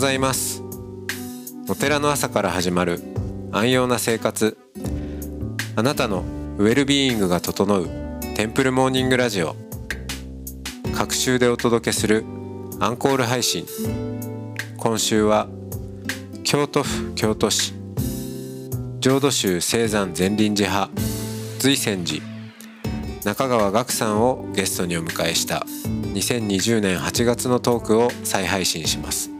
ございます。お寺の朝から始まる安養な生活。あなたのウェルビーイングが整うテンプルモーニングラジオ。各週でお届けするアンコール配信。今週は京都府京都市。浄土宗青山善林寺派。随泉寺。中川岳さんをゲストにお迎えした。2020年8月のトークを再配信します。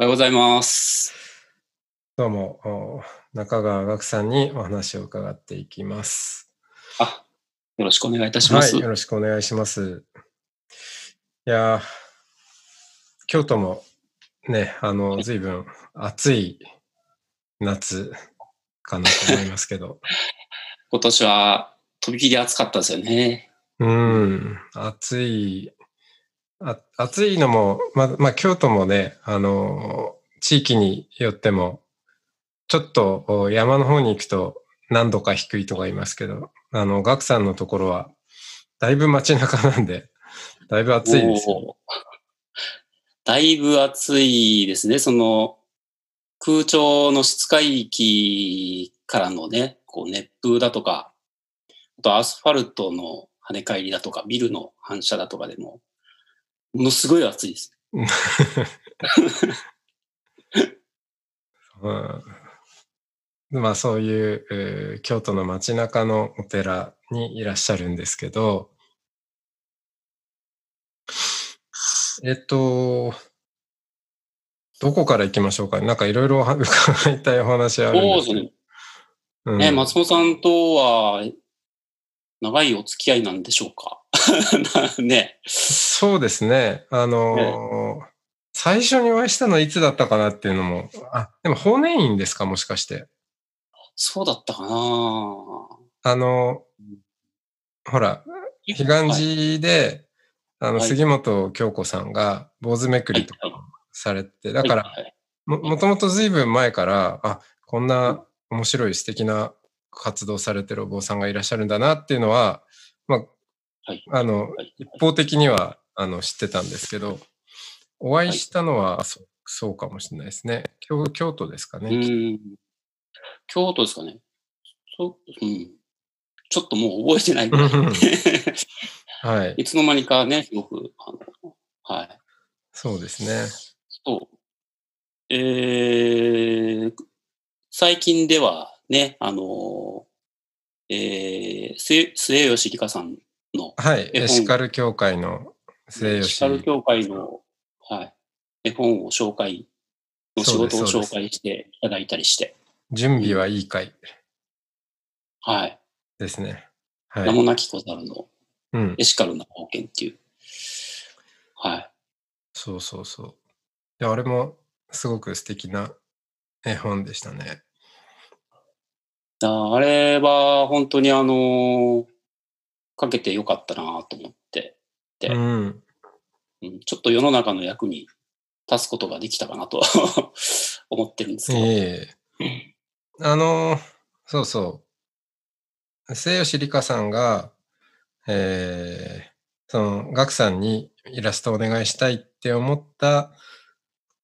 おはようございます。どうもお中川岳さんにお話を伺っていきますあ、よろしくお願いいたします。はい、よろしくお願いします。いやー、京都もね、あの、随分暑い夏かなと思いますけど、今年はとびきり暑かったですよね。うん、暑い、あ暑いのも、ま、まあ、京都もね、あの、地域によっても、ちょっと山の方に行くと何度か低いとか言いますけど、あの、岳さんのところは、だいぶ街中なんで、だいぶ暑いですよ。だいぶ暑いですね。その空調の室外域からのね、こう熱風だとか、あとアスファルトの跳ね返りだとか、ビルの反射だとかでも、ものすごい暑いです。うん、まあそういう、えー京都の街中のお寺にいらっしゃるんですけど、えっと、どこから行きましょうか？なんかいろいろ伺いたいお話あるんですけど。そうですね。うん。ね、松本さんとは長いお付き合いなんでしょうか？ね。そうですね。あのー最初にお会いしたのはいつだったかなっていうのも、あ、でも法然院ですか？もしかして。そうだったかな。あの、ほら、彼岸寺で、あの、はい。杉本京子さんが坊主めくりとかされて、だから、はいはいも、もともと随分前から、あ、こんな面白い素敵な活動されてるお坊さんがいらっしゃるんだなっていうのは、まあ、はいあの、はい一方的には、あの、知ってたんですけど、お会いしたのは、そうそうかもしれないですね。京京都ですかうね。京都ですかね。そう、うん。ちょっともう覚えてないはい。いつの間にかね、すごく、あの、はい。そうですね。そう。えー、最近ではね、あの、えー、末末吉里香さんのはい。エシカル協会の末吉シカル協会の、はい、絵本を紹介の仕事を紹介していただいたりして、準備はいい会はい。ですね。はい。名もなき小猿のうん。エシカルな冒険っていう。はい。そうそうそう。いや、あれもすごく素敵な絵本でしたね。ああれは本当にあのかけてよかったなと思って、でうん。うん、ちょっと世の中の役に立つことができたかなと 思ってるんですけど。ええあの、そうそう。末吉里香さんが、えー、その、ガクさんにイラストお願いしたいって思った、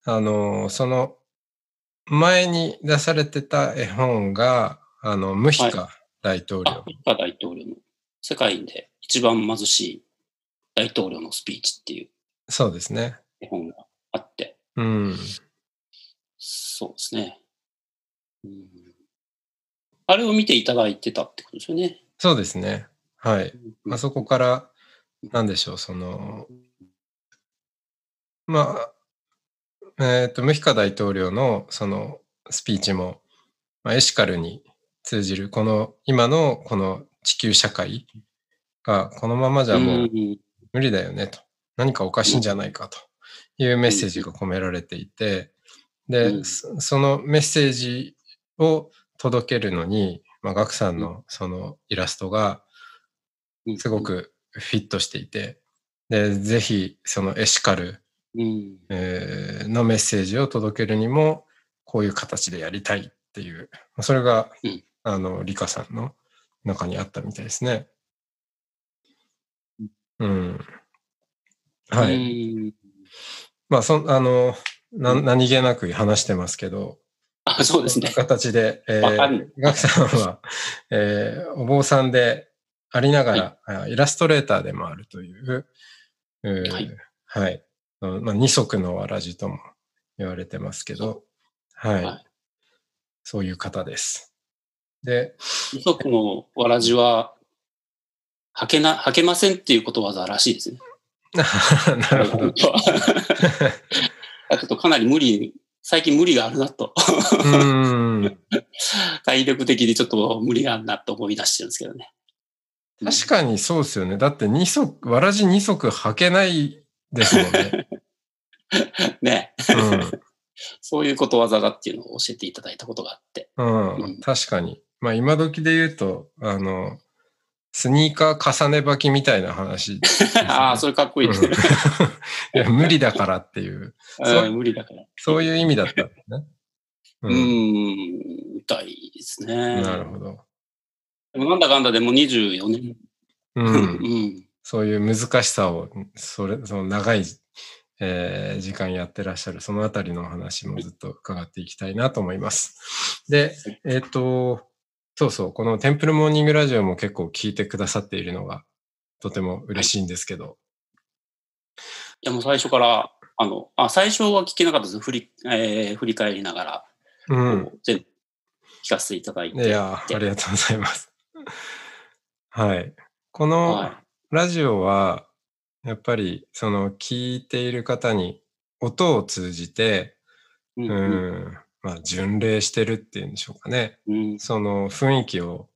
あの、その前に出されてた絵本が、あの、ムヒカ大統領あ、ミカ大統領の世界で一番貧しい大統領のスピーチっていうそうですね。絵本があって、うん。そうですね。うん、あれを見ていただいてたってことですよね。そうですね。はい。あそこから、なんでしょう、その、まあ、えっ、と、ムヒカ大統領のそのスピーチも、まあ、エシカルに通じる、この今のこの地球社会がこのままじゃもううん。無理だよねと。何かおかしいんじゃないかというメッセージが込められていて、で、うん。そそのメッセージを届けるのに、まあ、ガクさんのそのイラストがうん。すご、くフィットしていて、で、ぜひそのエシカル、うん。えーのメッセージを届けるにも、こういう形でやりたいっていう、まあそれが、うん。あの、リカさんの中にあったみたいですね。うん。はい。うんまあ、そん、あの、な何気なく話してますけど、あ、そうですね。形で、えー、ガクさんは、えーお坊さんでありながら、あイラストレーターでもあるという、うーはいはい。うんまあ、二足のわらじとも言われてますけど、はい。はいそういう方です。で、二足のわらじは、履けな、履けませんっていうことわざらしいですね。なるほど。ちょっとかなり無理、最近無理があるなと。うーん。体力的にちょっと無理があるなと思い出してるんですけどね。確かにそうですよね。だって二足、わらじ二足履けないですもんね。ね。うん。そういうことわざだっていうのを教えていただいたことがあって。うん、うん確かに。まあ今時で言うと、あの、スニーカー重ね履きみたいな話ね、ああ、それかっこいいですね。うん いや無理だからっていう、そううん無理だから。そういう意味だったんですね。うーん、みたいですね。なるほど。でもなんだかんだでもう24年。う。うんん。そういう難しさを、それ、その長い、えー時間やってらっしゃる、そのあたりのお話もずっと伺っていきたいなと思います。で、えっ、と、そうそう、このテンプルモーニングラジオも結構聞いてくださっているのがとても嬉しいんですけど、いやもう最初から、あの、あ、最初は聞けなかったです。振り、えー振り返りながら、うん。全部聞かせていただいて。いや、ありがとうございます。はい。このはラジオは、やっぱり、その聞いている方に音を通じて、い。う。うんん、まあ、巡礼してるっていうんでしょうかね。うん。その雰囲気を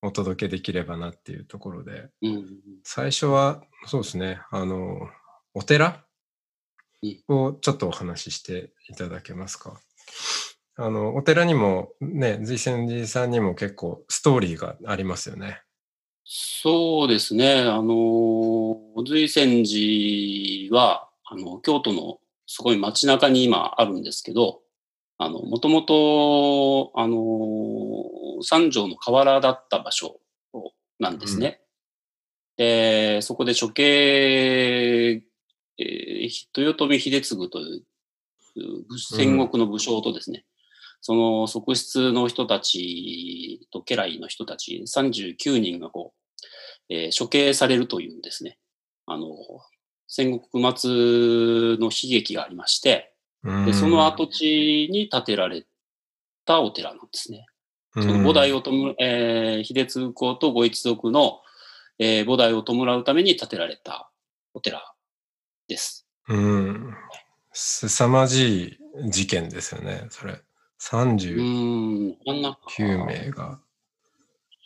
お届けできればなっていうところで、うん。最初は、そうですね、あの、お寺うんをちょっとお話ししていただけますか。あの、お寺にもね、随泉寺さんにも結構ストーリーがありますよね。そうですね。あの、随泉寺は、あの、京都のすごい街中に今あるんですけど、あの、もともと、あの、三条の河原だった場所なんですね。で、そこで処刑、えー豊臣秀次という武戦国の武将とですね、その側室の人たちと家来の人たち39人がこう、えー処刑されるというんですね。あの、戦国末の悲劇がありまして、うんでその跡地に建てられたお寺なんですね。そその菩提を弔う、えー秀次公とご一族の、えー菩提を弔うために建てられたお寺です。うん。凄まじい事件ですよね、それ。う39ーん、あんな名が。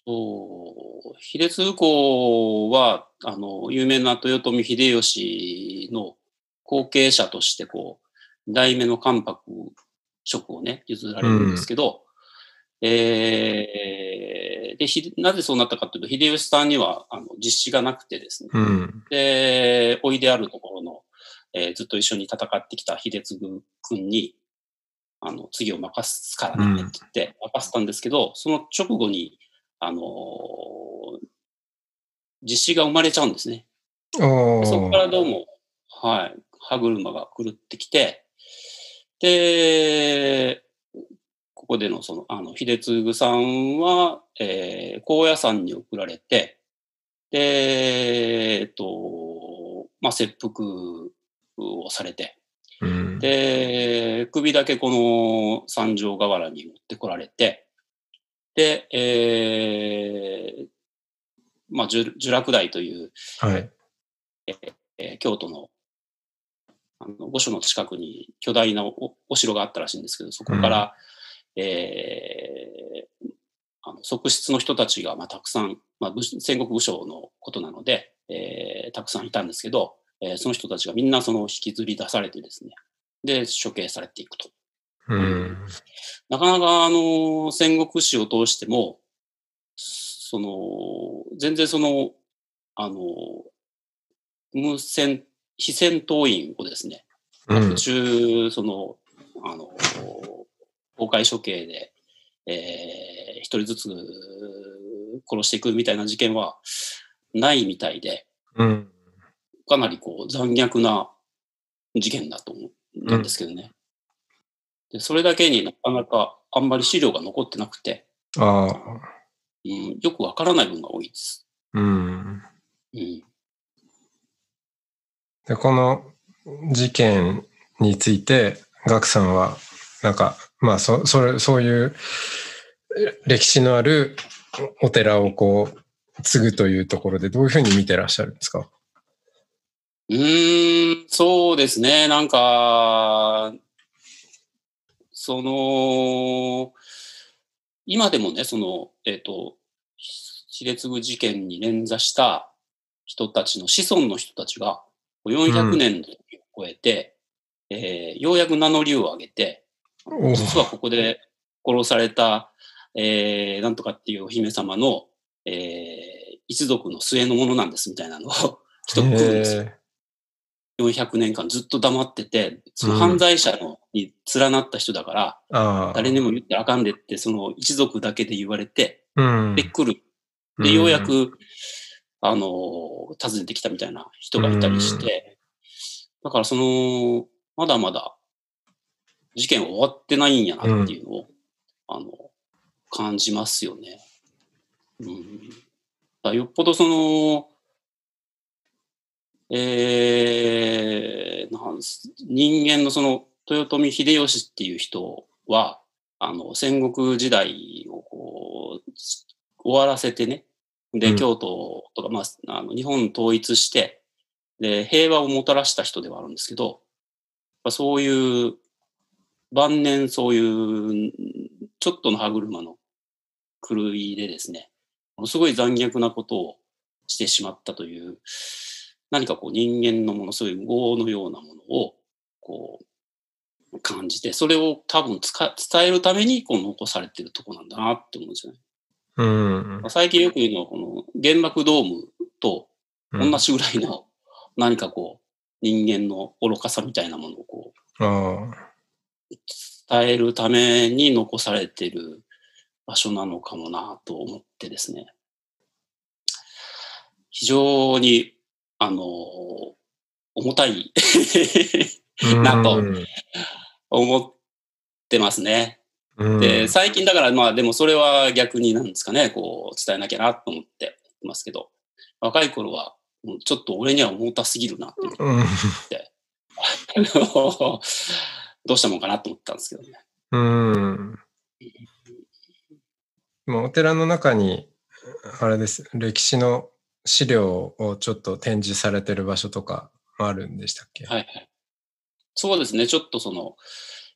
そう、秀次公は、あの、有名な豊臣秀吉の後継者として、こう、大名の関白職をね、譲られるんですけど、えーで、ひなぜそうなったかというと、秀吉さんには、あの、実施がなくてですね、うん。で、おいであるところの、えーずっと一緒に戦ってきた秀次君に、あの、次を任すからねって言って任せたんですけど、その直後に、あのー実施が生まれちゃうんですね。おそこからーどうも、はい、歯車が狂ってきて、で、ここでのその、あの、秀次さんは、えー高野山に送られて、で、えっと、まあ、切腹をされて、うんで、首だけこの三条河原に持ってこられて、で、えーまあ、呪呪落台という、はい。えー京都のあの御所の近くに巨大なおお城があったらしいんですけど、そこから、えーあの側室の人たちが、まあ、たくさん、まあ、武戦国武将のことなので、えーたくさんいたんですけど、えーその人たちがみんなその引きずり出されてですね、で、処刑されていくと。うん。なかなか、あの、戦国史を通しても、その、全然その、あの、無戦、非戦闘員をですね、うん途。中、その、あの、公開処刑で、えー一人ずつ殺していくみたいな事件はないみたいで、うん。かなりこう残虐な事件だと思うんですけどね。でそれだけになかなかあんまり資料が残ってなくて、ああ。うん、よくわからない分が多いです。うん。うん、で、この事件について、ガクさんは、なんか、まあ、そ、それ、そういう歴史のあるお寺をこう、継ぐというところでどういうふうに見てらっしゃるんですか？うん、そうですね。なんか、その、今でもね、その、えっ、と、卑劣具事件に連座した人たちの子孫の人たちが、400年の時を超えて、えーようやく名乗りを上げて、お実はここで殺された、えーなんとかっていうお姫様の、えー一族の末のものなんですみたいなのを 人が来るんですよ。へ400年間ずっと黙ってて、その犯罪者のに連なった人だから。誰にも言ってあかんでって、その一族だけで言われて、うん。で、来る。で、ようやく、あの、訪ねてきたみたいな人がいたりして、だからその、まだまだ事件終わってないんやなっていうのを、あの、感じますよね。うん。よっぽどその、えー、なんす人間のその豊臣秀吉っていう人は、あの、戦国時代をこう、終わらせてね、で、うん京都とか、まあ、あの日本統一して、で、平和をもたらした人ではあるんですけど、そういう、晩年そういう、ちょっとの歯車の狂いでですね、ものすごい残虐なことをしてしまったという、何かこう人間のものすごい業のようなものを、こう、感じて、それを多分伝えるためにこう残されてるとこなんだなって思うんですよね。うん。最近よく言うのは、この原爆ドームとうん。同じぐらいの何かこう、人間の愚かさみたいなものをこう。伝えるために残されてる場所なのかもなと思ってですね。非常に、あの、重たいなとうん 思ってますね。うんで、最近だからまあでもそれは逆になんですかね、こう伝えなきゃなと思ってますけど、若い頃はちょっと俺には重たすぎるなっていううん。どうしたもんかなと思ったんですけどね。うん。もうお寺の中に、あれです、歴史の資料をちょっと展示されてる場所とかもあるんでしたっけ？はいはい。そうですね、ちょっとその、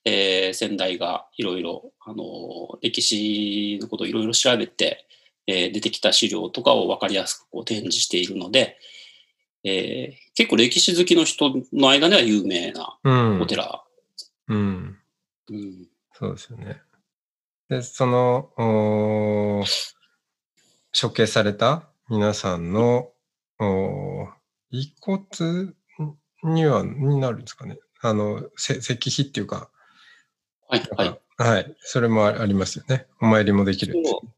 えー先代がいろいろ、あのー歴史のことをいろいろ調べて、えー出てきた資料とかを分かりやすくこう展示しているので、えー結構歴史好きの人の間では有名なうんお。寺。うん。うんそうですよね。で、その、おー処刑された皆さんの、おー遺骨には、になるんですかね。あの、せ石碑っていうか、はい、はいか。はい。それもあありますよね。お参りもできる。そう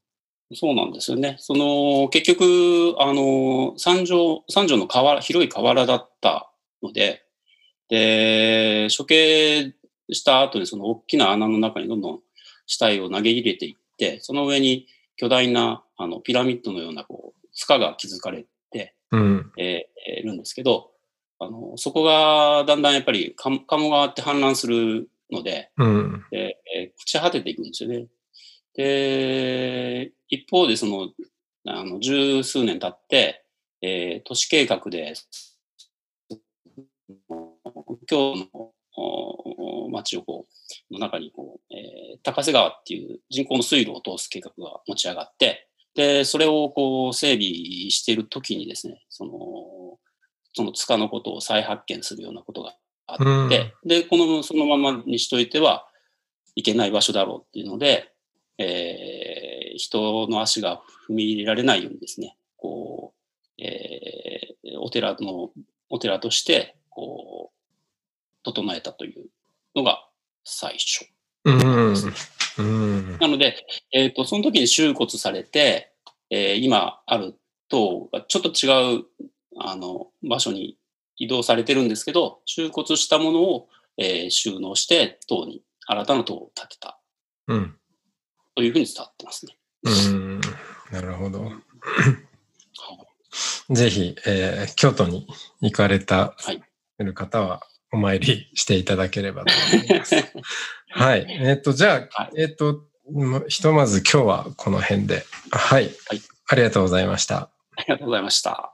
そうなんですよね。その、結局、あの、三条、三条の河原、広い河原だったので、で、処刑した後にその大きな穴の中にどんどん死体を投げ入れていって、その上に巨大なあのピラミッドのようなこう塚が築かれて、うん。えーいるんですけど、あの、そこがだんだんやっぱりか鴨川って氾濫するので、うん。で、えー朽ち果てていくんですよね。で、一方でその、あの、十数年経って、えー都市計画で、京のお町をこう、の中にこう、えー高瀬川っていう人工の水路を通す計画が持ち上がって、で、それをこう整備しているときにですね、その、その塚のことを再発見するようなことがあって、で、この、そのままにしといてはいけない場所だろうっていうので、えー、人の足が踏み入れられないようにですね、こう、えー、お寺の、お寺として、こう、整えたというのが最初。うん、なので、えっ、ー、と、その時に収骨されて、えー、今ある塔がちょっと違う、あの、場所に移動されてるんですけど、収骨したものを、えー、収納して塔に、新たな塔を建てた。うん。というふうに伝わってますね。うん。なるほど。ぜひ、えー、京都に行かれた、はい、る方は、お参りしていただければと思います。はい。えっ、ー、と、じゃあ、はい、えっ、ー、と、ひとまず今日はこの辺で。はい。はい。ありがとうございました。ありがとうございました。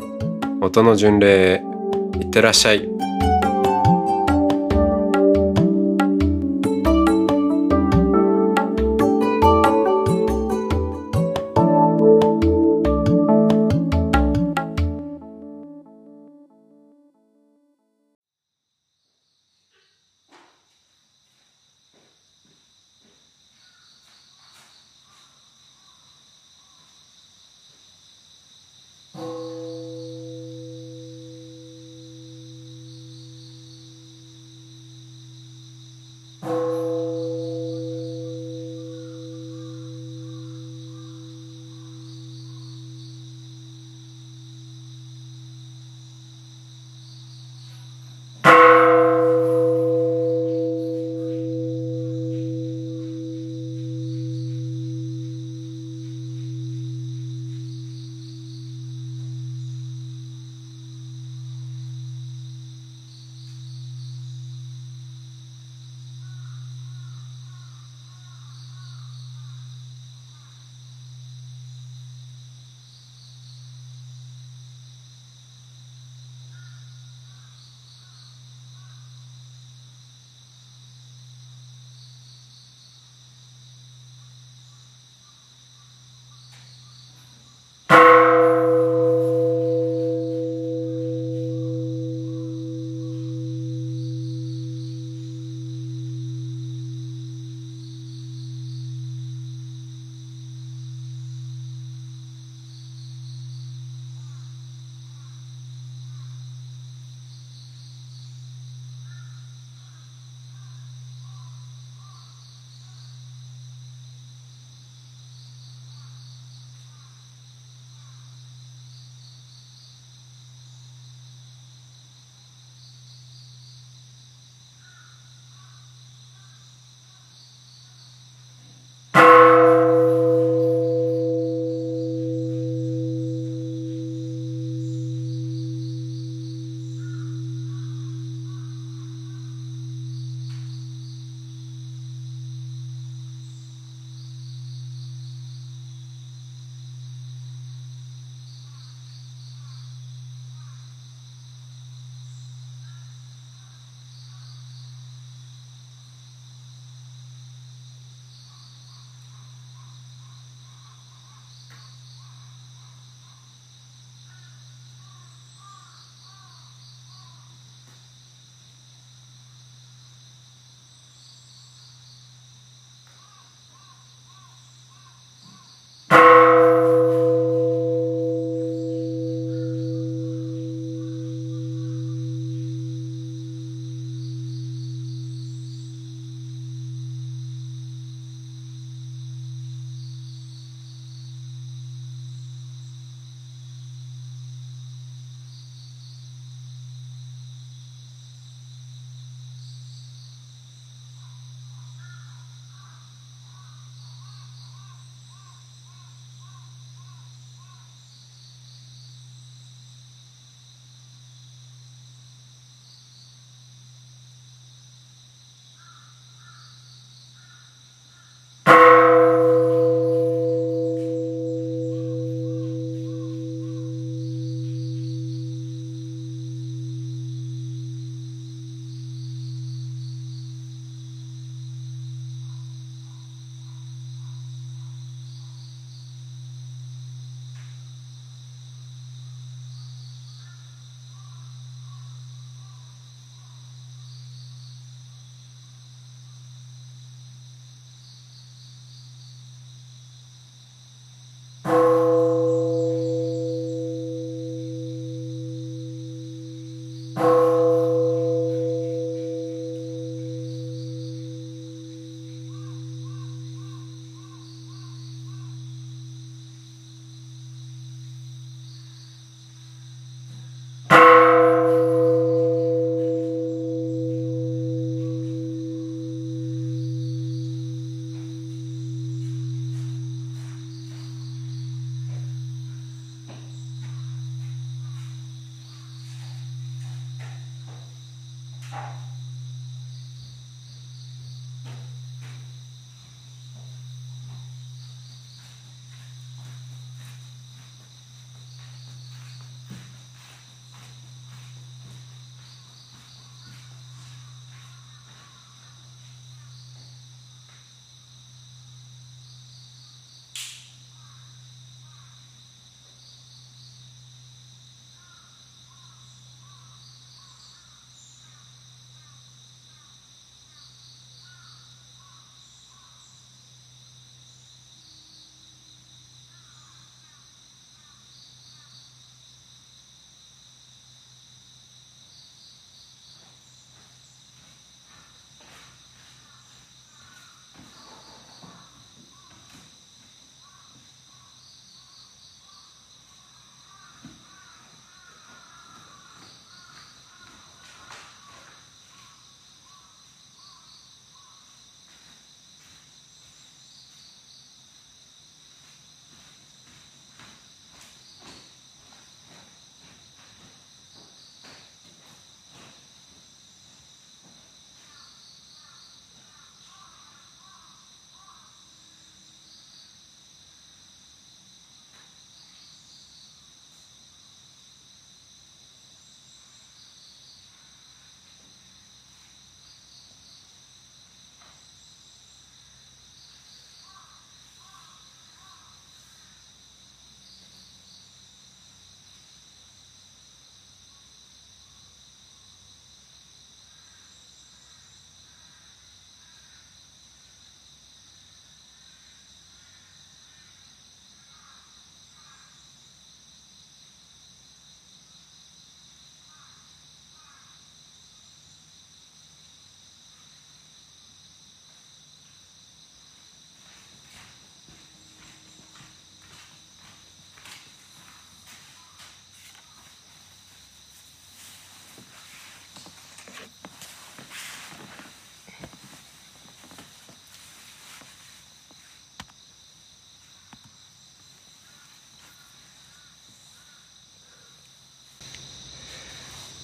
音の巡礼いってらっしゃい。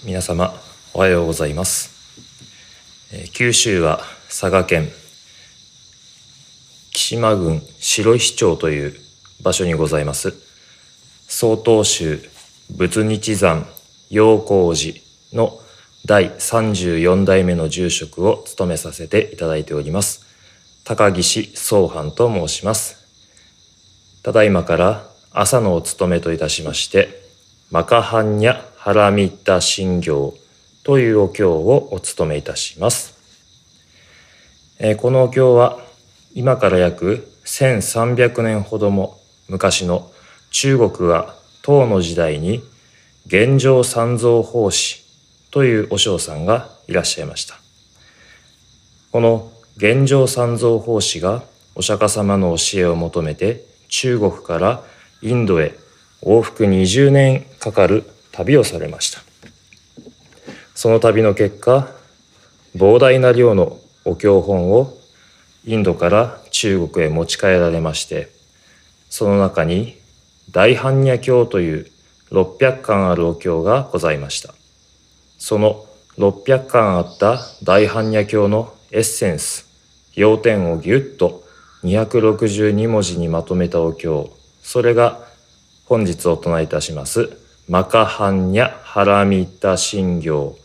皆様おはようございます。九州は佐賀県木島郡白石町という場所にございます曹洞宗仏日山陽光寺の第34代目の住職を務めさせていただいております高岸総藩と申しますただいまから朝のお務めといたしましてマカハンニャハラミッタ信行というお経をお務めいたします、えー、このお経は今から約1300年ほども昔の中国は唐の時代に玄奘三蔵法師というお尚さんがいらっしゃいました。この玄奘三蔵法師がお釈迦様の教えを求めて中国からインドへ往復20年かかる旅をされました。その旅の結果、膨大な量のお経本をインドから中国へ持ち帰られまして、その中に大般若経という600巻あるお経がございました。その600巻あった大般若経のエッセンス、要点をぎゅっと262文字にまとめたお経、それが本日お唱えいたします、マカハンニャハラミッタ信行、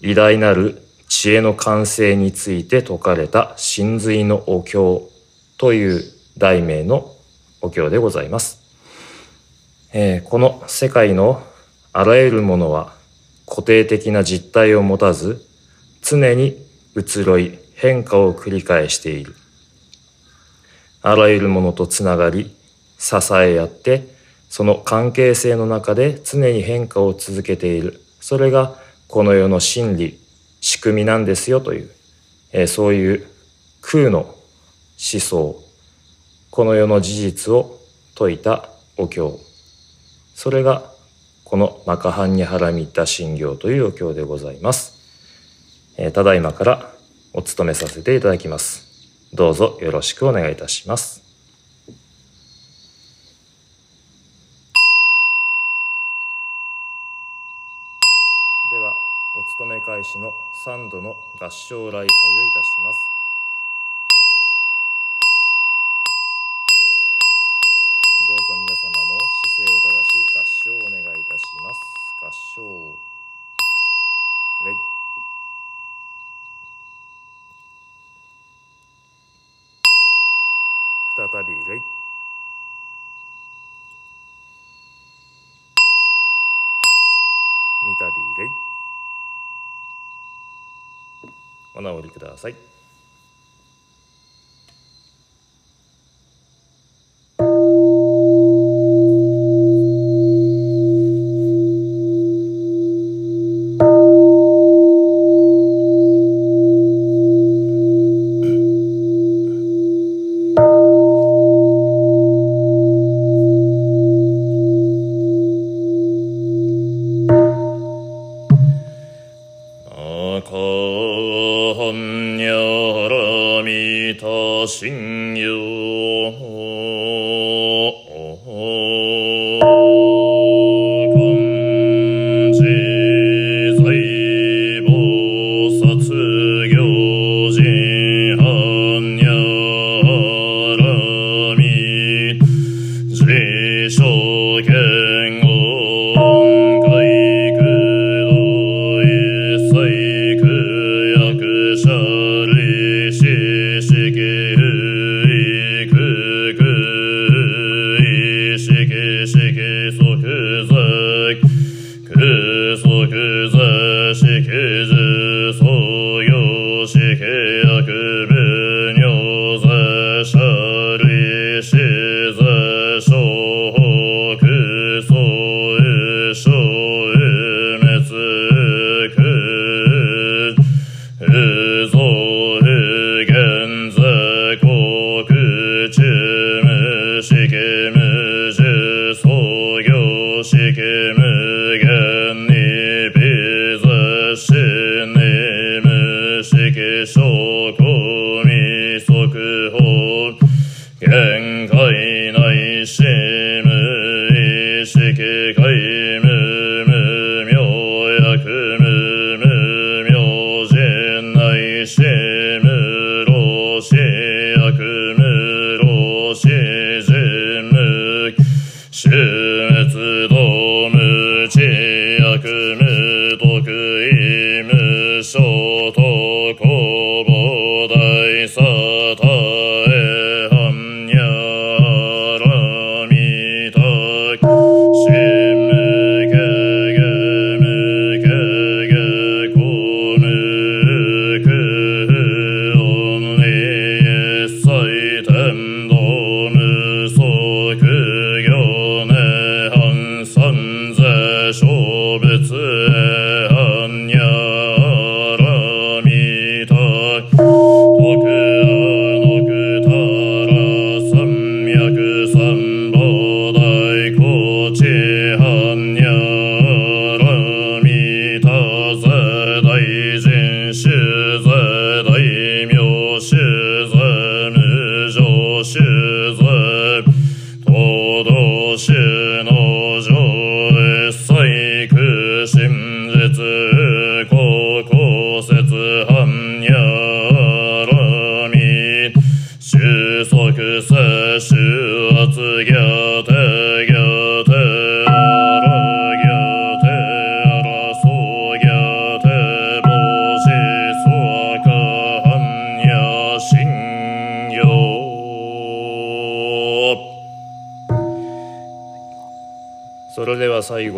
偉大なる知恵の完成について説かれた真髄のお経という題名のお経でございます。えー、この世界のあらゆるものは固定的な実態を持たず常に移ろい変化を繰り返しているあらゆるものとつながり支え合ってその関係性の中で常に変化を続けているそれがこの世の真理仕組みなんですよという、えー、そういう空の思想この世の事実を説いたお経それがこのマカハンニハラミッタ信行というお経でございます。えー、ただいまからお務めさせていただきます。どうぞよろしくお願いいたします。では、お務め開始の3度の合唱礼拝をいたします。どうぞ皆様も姿勢を正し合唱をお願いいたします。合唱。礼。再び礼。三度礼。お直りください。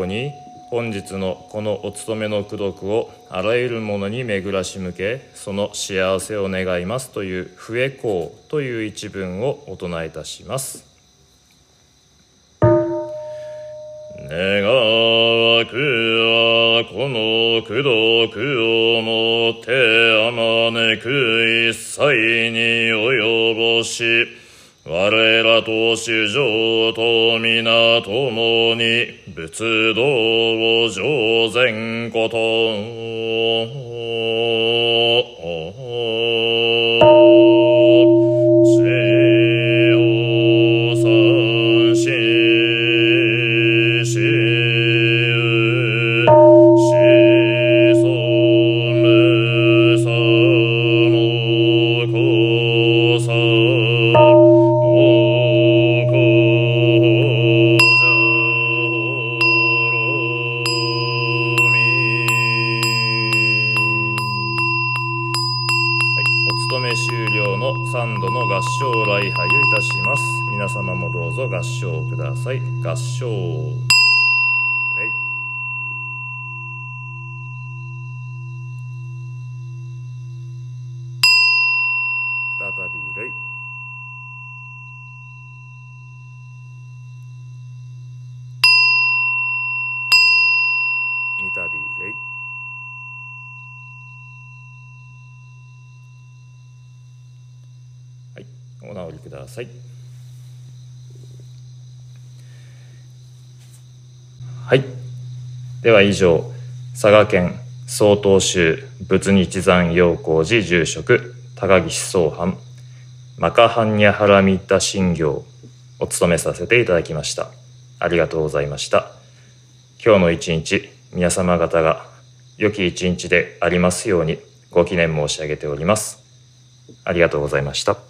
後に本日のこのお勤めの功徳をあらゆるものに巡らし向けその幸せを願いますという「笛公」という一文をお唱えいたします。願わくはこの功徳をもってあまねく一切に及ぼし我らと主上と皆共に仏道を上善こと。拝拝をいたします。皆様もどうぞ合唱ください。合唱び礼三度礼はいお直りくださいはい。では以上、佐賀県曹洞宗仏日山陽光寺住職高岸総藩マカハンニャハラミッタ信行を務めさせていただきました。ありがとうございました。今日の一日、皆様方が良き一日でありますようにご記念申し上げております。ありがとうございました。